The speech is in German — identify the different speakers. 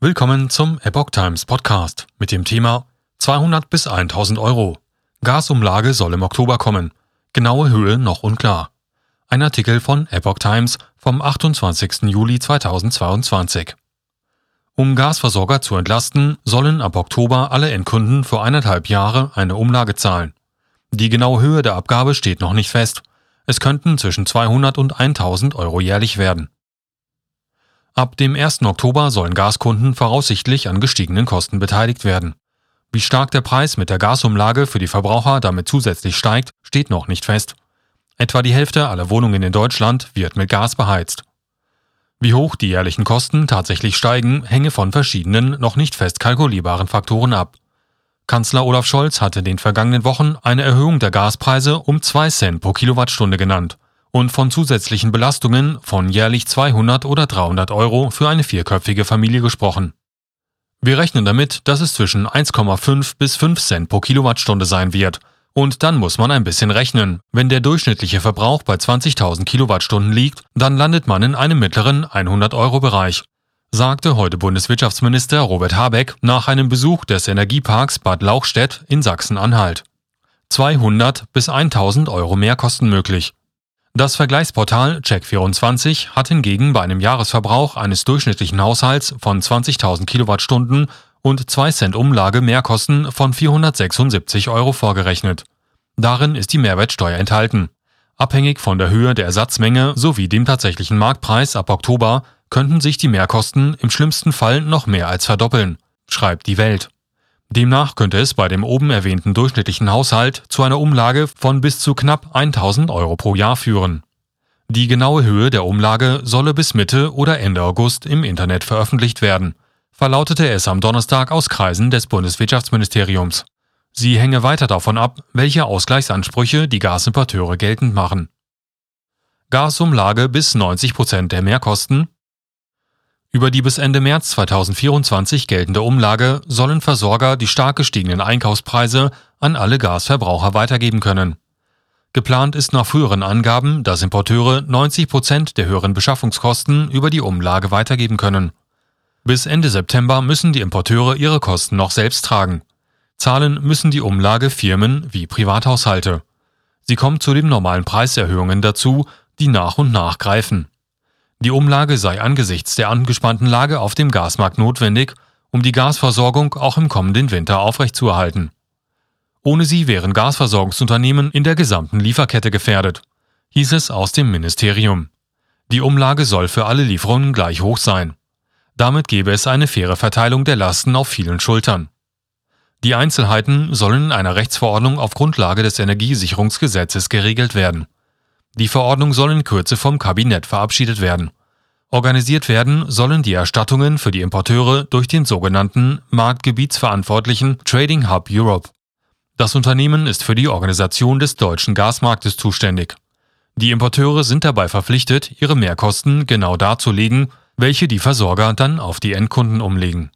Speaker 1: Willkommen zum Epoch Times Podcast mit dem Thema 200 bis 1000 Euro. Gasumlage soll im Oktober kommen. Genaue Höhe noch unklar. Ein Artikel von Epoch Times vom 28. Juli 2022. Um Gasversorger zu entlasten, sollen ab Oktober alle Endkunden für eineinhalb Jahre eine Umlage zahlen. Die genaue Höhe der Abgabe steht noch nicht fest. Es könnten zwischen 200 und 1000 Euro jährlich werden. Ab dem 1. Oktober sollen Gaskunden voraussichtlich an gestiegenen Kosten beteiligt werden. Wie stark der Preis mit der Gasumlage für die Verbraucher damit zusätzlich steigt, steht noch nicht fest. Etwa die Hälfte aller Wohnungen in Deutschland wird mit Gas beheizt. Wie hoch die jährlichen Kosten tatsächlich steigen, hänge von verschiedenen, noch nicht fest kalkulierbaren Faktoren ab. Kanzler Olaf Scholz hatte in den vergangenen Wochen eine Erhöhung der Gaspreise um 2 Cent pro Kilowattstunde genannt und von zusätzlichen Belastungen von jährlich 200 oder 300 Euro für eine vierköpfige Familie gesprochen. Wir rechnen damit, dass es zwischen 1,5 bis 5 Cent pro Kilowattstunde sein wird. Und dann muss man ein bisschen rechnen. Wenn der durchschnittliche Verbrauch bei 20.000 Kilowattstunden liegt, dann landet man in einem mittleren 100-Euro-Bereich, sagte heute Bundeswirtschaftsminister Robert Habeck nach einem Besuch des Energieparks Bad Lauchstädt in Sachsen-Anhalt. 200 bis 1000 Euro mehr kosten möglich. Das Vergleichsportal Check24 hat hingegen bei einem Jahresverbrauch eines durchschnittlichen Haushalts von 20.000 Kilowattstunden und 2 Cent Umlage Mehrkosten von 476 Euro vorgerechnet. Darin ist die Mehrwertsteuer enthalten. Abhängig von der Höhe der Ersatzmenge sowie dem tatsächlichen Marktpreis ab Oktober könnten sich die Mehrkosten im schlimmsten Fall noch mehr als verdoppeln, schreibt die Welt. Demnach könnte es bei dem oben erwähnten durchschnittlichen Haushalt zu einer Umlage von bis zu knapp 1000 Euro pro Jahr führen. Die genaue Höhe der Umlage solle bis Mitte oder Ende August im Internet veröffentlicht werden, verlautete es am Donnerstag aus Kreisen des Bundeswirtschaftsministeriums. Sie hänge weiter davon ab, welche Ausgleichsansprüche die Gasimporteure geltend machen. Gasumlage bis 90 Prozent der Mehrkosten über die bis Ende März 2024 geltende Umlage sollen Versorger die stark gestiegenen Einkaufspreise an alle Gasverbraucher weitergeben können. Geplant ist nach früheren Angaben, dass Importeure 90 Prozent der höheren Beschaffungskosten über die Umlage weitergeben können. Bis Ende September müssen die Importeure ihre Kosten noch selbst tragen. Zahlen müssen die Umlage Firmen wie Privathaushalte. Sie kommt zu den normalen Preiserhöhungen dazu, die nach und nach greifen. Die Umlage sei angesichts der angespannten Lage auf dem Gasmarkt notwendig, um die Gasversorgung auch im kommenden Winter aufrechtzuerhalten. Ohne sie wären Gasversorgungsunternehmen in der gesamten Lieferkette gefährdet, hieß es aus dem Ministerium. Die Umlage soll für alle Lieferungen gleich hoch sein. Damit gäbe es eine faire Verteilung der Lasten auf vielen Schultern. Die Einzelheiten sollen in einer Rechtsverordnung auf Grundlage des Energiesicherungsgesetzes geregelt werden. Die Verordnung soll in Kürze vom Kabinett verabschiedet werden. Organisiert werden sollen die Erstattungen für die Importeure durch den sogenannten Marktgebietsverantwortlichen Trading Hub Europe. Das Unternehmen ist für die Organisation des deutschen Gasmarktes zuständig. Die Importeure sind dabei verpflichtet, ihre Mehrkosten genau darzulegen, welche die Versorger dann auf die Endkunden umlegen.